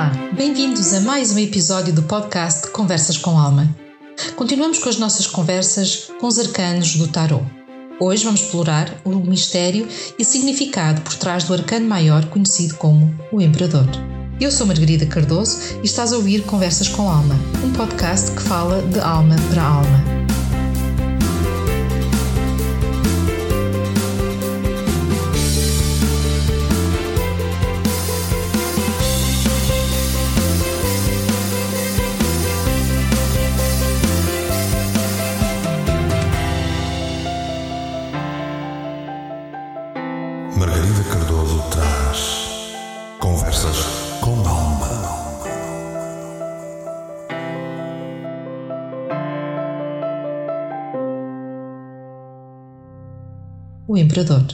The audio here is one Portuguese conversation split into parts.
Olá, bem-vindos a mais um episódio do podcast Conversas com Alma. Continuamos com as nossas conversas com os arcanos do Tarot. Hoje vamos explorar o mistério e significado por trás do arcano maior conhecido como o Imperador. Eu sou Margarida Cardoso e estás a ouvir Conversas com Alma, um podcast que fala de alma para alma. O Imperador.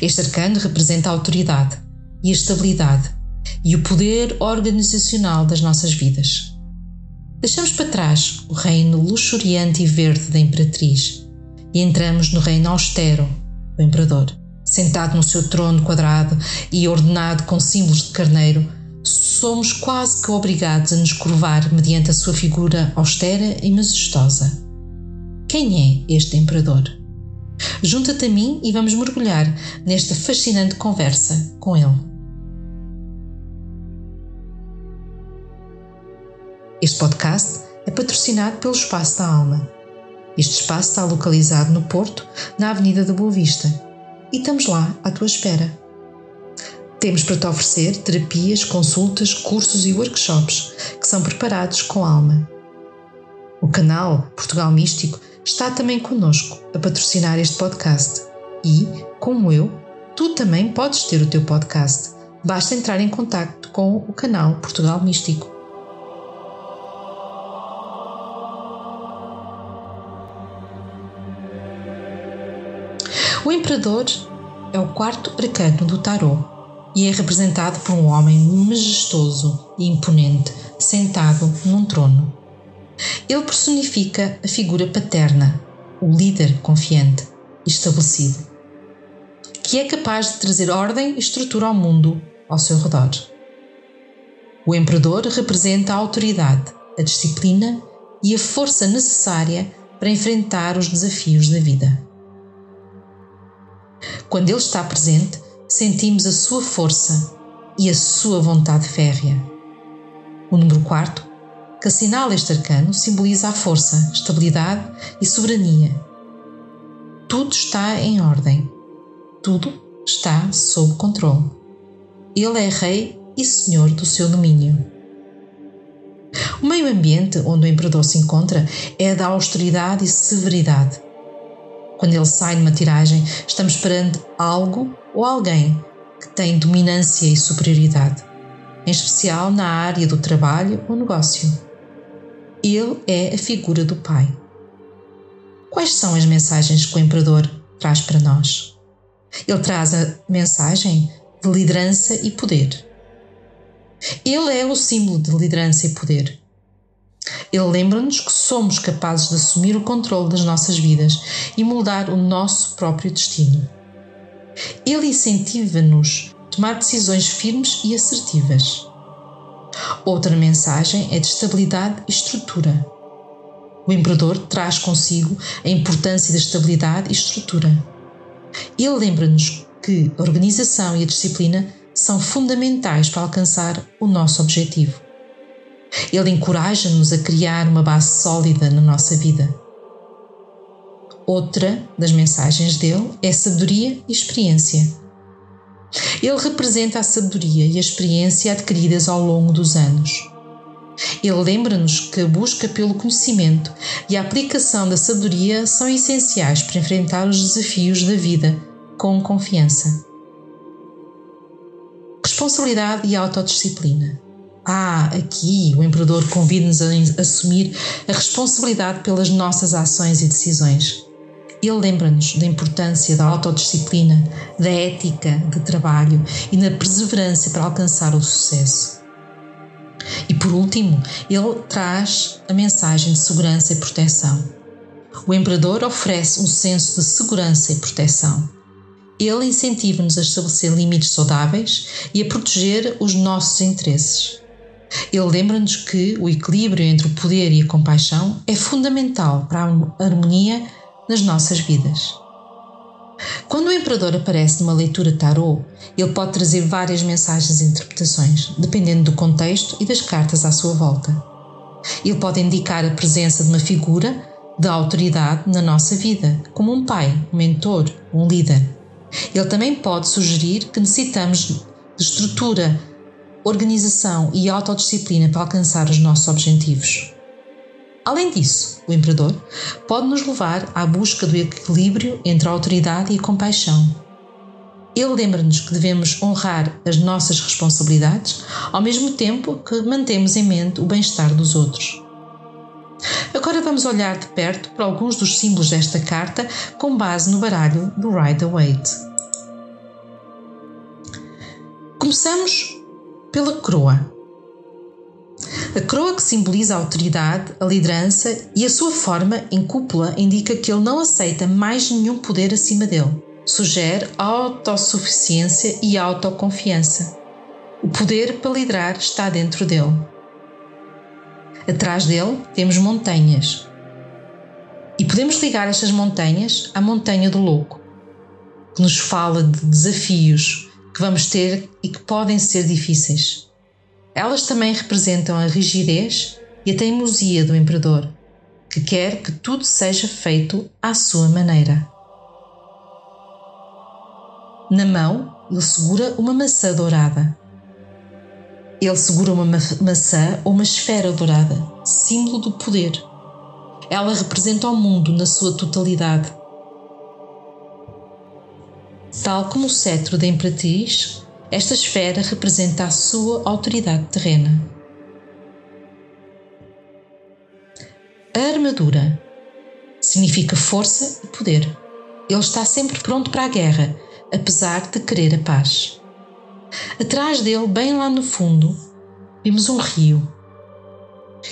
Este arcano representa a autoridade e a estabilidade e o poder organizacional das nossas vidas. Deixamos para trás o reino luxuriante e verde da Imperatriz e entramos no reino austero do Imperador. Sentado no seu trono quadrado e ordenado com símbolos de carneiro, somos quase que obrigados a nos curvar mediante a sua figura austera e majestosa. Quem é este Imperador? Junta-te a mim e vamos mergulhar nesta fascinante conversa com ele. Este podcast é patrocinado pelo Espaço da Alma. Este espaço está localizado no Porto, na Avenida da Boa Vista, e estamos lá à tua espera. Temos para te oferecer terapias, consultas, cursos e workshops que são preparados com alma. O canal Portugal Místico está também conosco a patrocinar este podcast. E, como eu, tu também podes ter o teu podcast. Basta entrar em contato com o canal Portugal Místico. O Imperador é o quarto arcano do Tarot e é representado por um homem majestoso e imponente sentado num trono. Ele personifica a figura paterna, o líder confiante e estabelecido, que é capaz de trazer ordem e estrutura ao mundo ao seu redor. O imperador representa a autoridade, a disciplina e a força necessária para enfrentar os desafios da vida. Quando ele está presente, sentimos a sua força e a sua vontade férrea. O número 4 que assinala este arcano simboliza a força, estabilidade e soberania. Tudo está em ordem. Tudo está sob controle. Ele é rei e senhor do seu domínio. O meio ambiente onde o imperador se encontra é da austeridade e severidade. Quando ele sai numa tiragem, estamos perante algo ou alguém que tem dominância e superioridade, em especial na área do trabalho ou negócio. Ele é a figura do Pai. Quais são as mensagens que o Imperador traz para nós? Ele traz a mensagem de liderança e poder. Ele é o símbolo de liderança e poder. Ele lembra-nos que somos capazes de assumir o controle das nossas vidas e moldar o nosso próprio destino. Ele incentiva-nos a tomar decisões firmes e assertivas. Outra mensagem é de estabilidade e estrutura. O imperador traz consigo a importância da estabilidade e estrutura. Ele lembra-nos que a organização e a disciplina são fundamentais para alcançar o nosso objetivo. Ele encoraja-nos a criar uma base sólida na nossa vida. Outra das mensagens dele é sabedoria e experiência. Ele representa a sabedoria e a experiência adquiridas ao longo dos anos. Ele lembra-nos que a busca pelo conhecimento e a aplicação da sabedoria são essenciais para enfrentar os desafios da vida com confiança. Responsabilidade e autodisciplina. Ah, aqui o Imperador convida-nos a assumir a responsabilidade pelas nossas ações e decisões. Ele lembra-nos da importância da autodisciplina, da ética de trabalho e da perseverança para alcançar o sucesso. E por último, ele traz a mensagem de segurança e proteção. O Imperador oferece um senso de segurança e proteção. Ele incentiva-nos a estabelecer limites saudáveis e a proteger os nossos interesses. Ele lembra-nos que o equilíbrio entre o poder e a compaixão é fundamental para a harmonia nas nossas vidas. Quando o imperador aparece numa leitura tarô, ele pode trazer várias mensagens e interpretações, dependendo do contexto e das cartas à sua volta. Ele pode indicar a presença de uma figura de autoridade na nossa vida, como um pai, um mentor, um líder. Ele também pode sugerir que necessitamos de estrutura, organização e autodisciplina para alcançar os nossos objetivos. Além disso, o imperador pode nos levar à busca do equilíbrio entre a autoridade e a compaixão. Ele lembra-nos que devemos honrar as nossas responsabilidades, ao mesmo tempo que mantemos em mente o bem-estar dos outros. Agora vamos olhar de perto para alguns dos símbolos desta carta com base no baralho do Rider-Waite. Começamos pela coroa. A coroa que simboliza a autoridade, a liderança e a sua forma em cúpula indica que ele não aceita mais nenhum poder acima dele. Sugere autossuficiência e autoconfiança. O poder para liderar está dentro dele. Atrás dele temos montanhas. E podemos ligar estas montanhas à montanha do louco, que nos fala de desafios que vamos ter e que podem ser difíceis. Elas também representam a rigidez e a teimosia do imperador, que quer que tudo seja feito à sua maneira. Na mão, ele segura uma maçã dourada. Ele segura uma maçã ou uma esfera dourada, símbolo do poder. Ela representa o mundo na sua totalidade. Tal como o cetro da Imperatriz, esta esfera representa a sua autoridade terrena. A armadura significa força e poder. Ele está sempre pronto para a guerra, apesar de querer a paz. Atrás dele, bem lá no fundo, vimos um rio,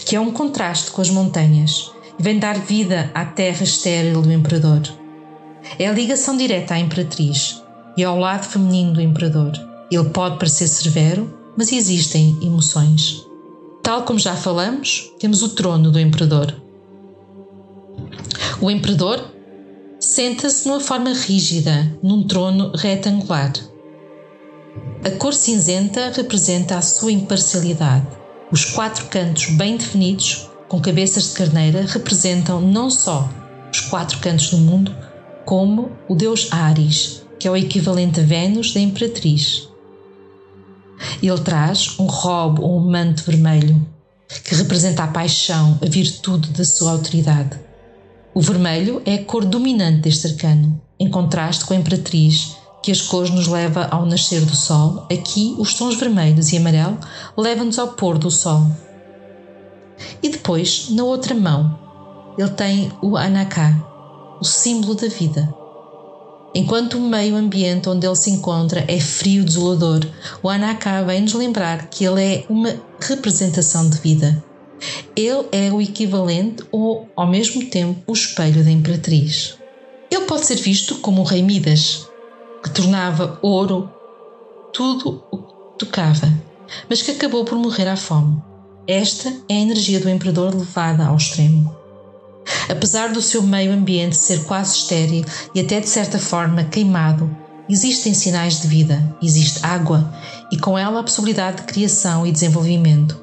que é um contraste com as montanhas e vem dar vida à terra estéril do imperador. É a ligação direta à imperatriz e ao lado feminino do imperador. Ele pode parecer severo, mas existem emoções. Tal como já falamos, temos o trono do imperador. O imperador senta-se numa forma rígida, num trono retangular. A cor cinzenta representa a sua imparcialidade. Os quatro cantos bem definidos, com cabeças de carneira, representam não só os quatro cantos do mundo, como o deus Ares, que é o equivalente a Vênus da Imperatriz. Ele traz um robe ou um manto vermelho, que representa a paixão, a virtude da sua autoridade. O vermelho é a cor dominante deste arcano, em contraste com a Imperatriz, que as cores nos leva ao nascer do sol. Aqui, os tons vermelhos e amarelo levam-nos ao pôr do sol. E depois, na outra mão, ele tem o Anaká, o símbolo da vida, Enquanto o meio ambiente onde ele se encontra é frio, desolador, o Anaká vem nos lembrar que ele é uma representação de vida. Ele é o equivalente ou, ao mesmo tempo, o espelho da Imperatriz. Ele pode ser visto como o Rei Midas, que tornava ouro tudo o que tocava, mas que acabou por morrer à fome. Esta é a energia do Imperador levada ao extremo. Apesar do seu meio ambiente ser quase estéril e até de certa forma queimado, existem sinais de vida, existe água e com ela a possibilidade de criação e desenvolvimento.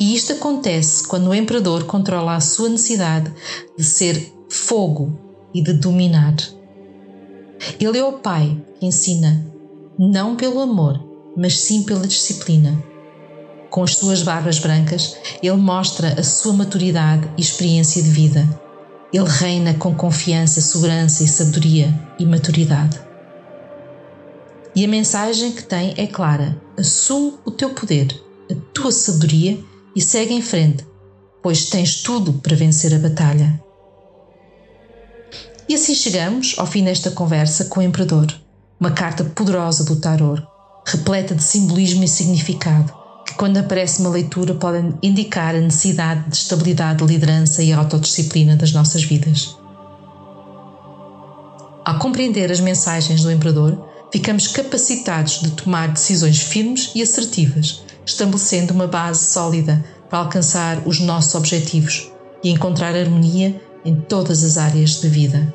E isto acontece quando o imperador controla a sua necessidade de ser fogo e de dominar. Ele é o pai que ensina, não pelo amor, mas sim pela disciplina. Com as suas barbas brancas, ele mostra a sua maturidade e experiência de vida. Ele reina com confiança, segurança e sabedoria e maturidade. E a mensagem que tem é clara: assume o teu poder, a tua sabedoria e segue em frente, pois tens tudo para vencer a batalha. E assim chegamos ao fim desta conversa com o Imperador, uma carta poderosa do Tarot, repleta de simbolismo e significado quando aparece uma leitura, podem indicar a necessidade de estabilidade, liderança e autodisciplina das nossas vidas. Ao compreender as mensagens do Imperador, ficamos capacitados de tomar decisões firmes e assertivas, estabelecendo uma base sólida para alcançar os nossos objetivos e encontrar harmonia em todas as áreas da vida.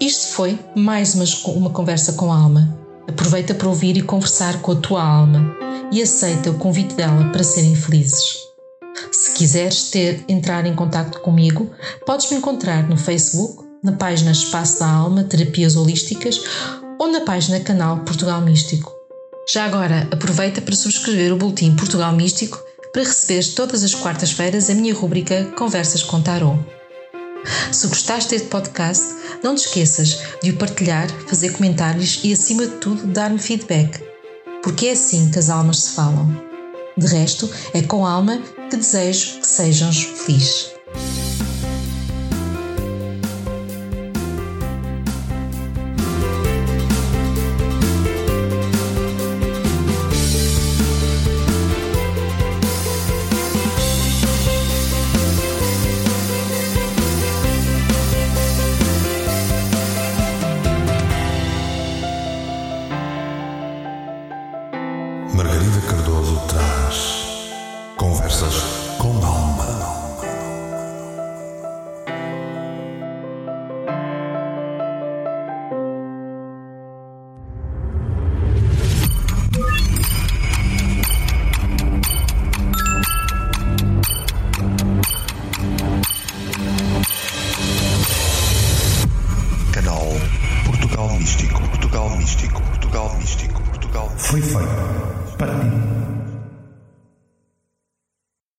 Isto foi mais uma, uma conversa com a alma. Aproveita para ouvir e conversar com a tua alma e aceita o convite dela para serem felizes. Se quiseres ter, entrar em contato comigo, podes me encontrar no Facebook, na página Espaço da Alma Terapias Holísticas ou na página Canal Portugal Místico. Já agora, aproveita para subscrever o Boletim Portugal Místico para receberes todas as quartas-feiras a minha rubrica Conversas com Tarot. Se gostaste deste podcast, não te esqueças de o partilhar, fazer comentários e, acima de tudo, dar-me feedback, porque é assim que as almas se falam. De resto, é com alma que desejo que sejam felizes.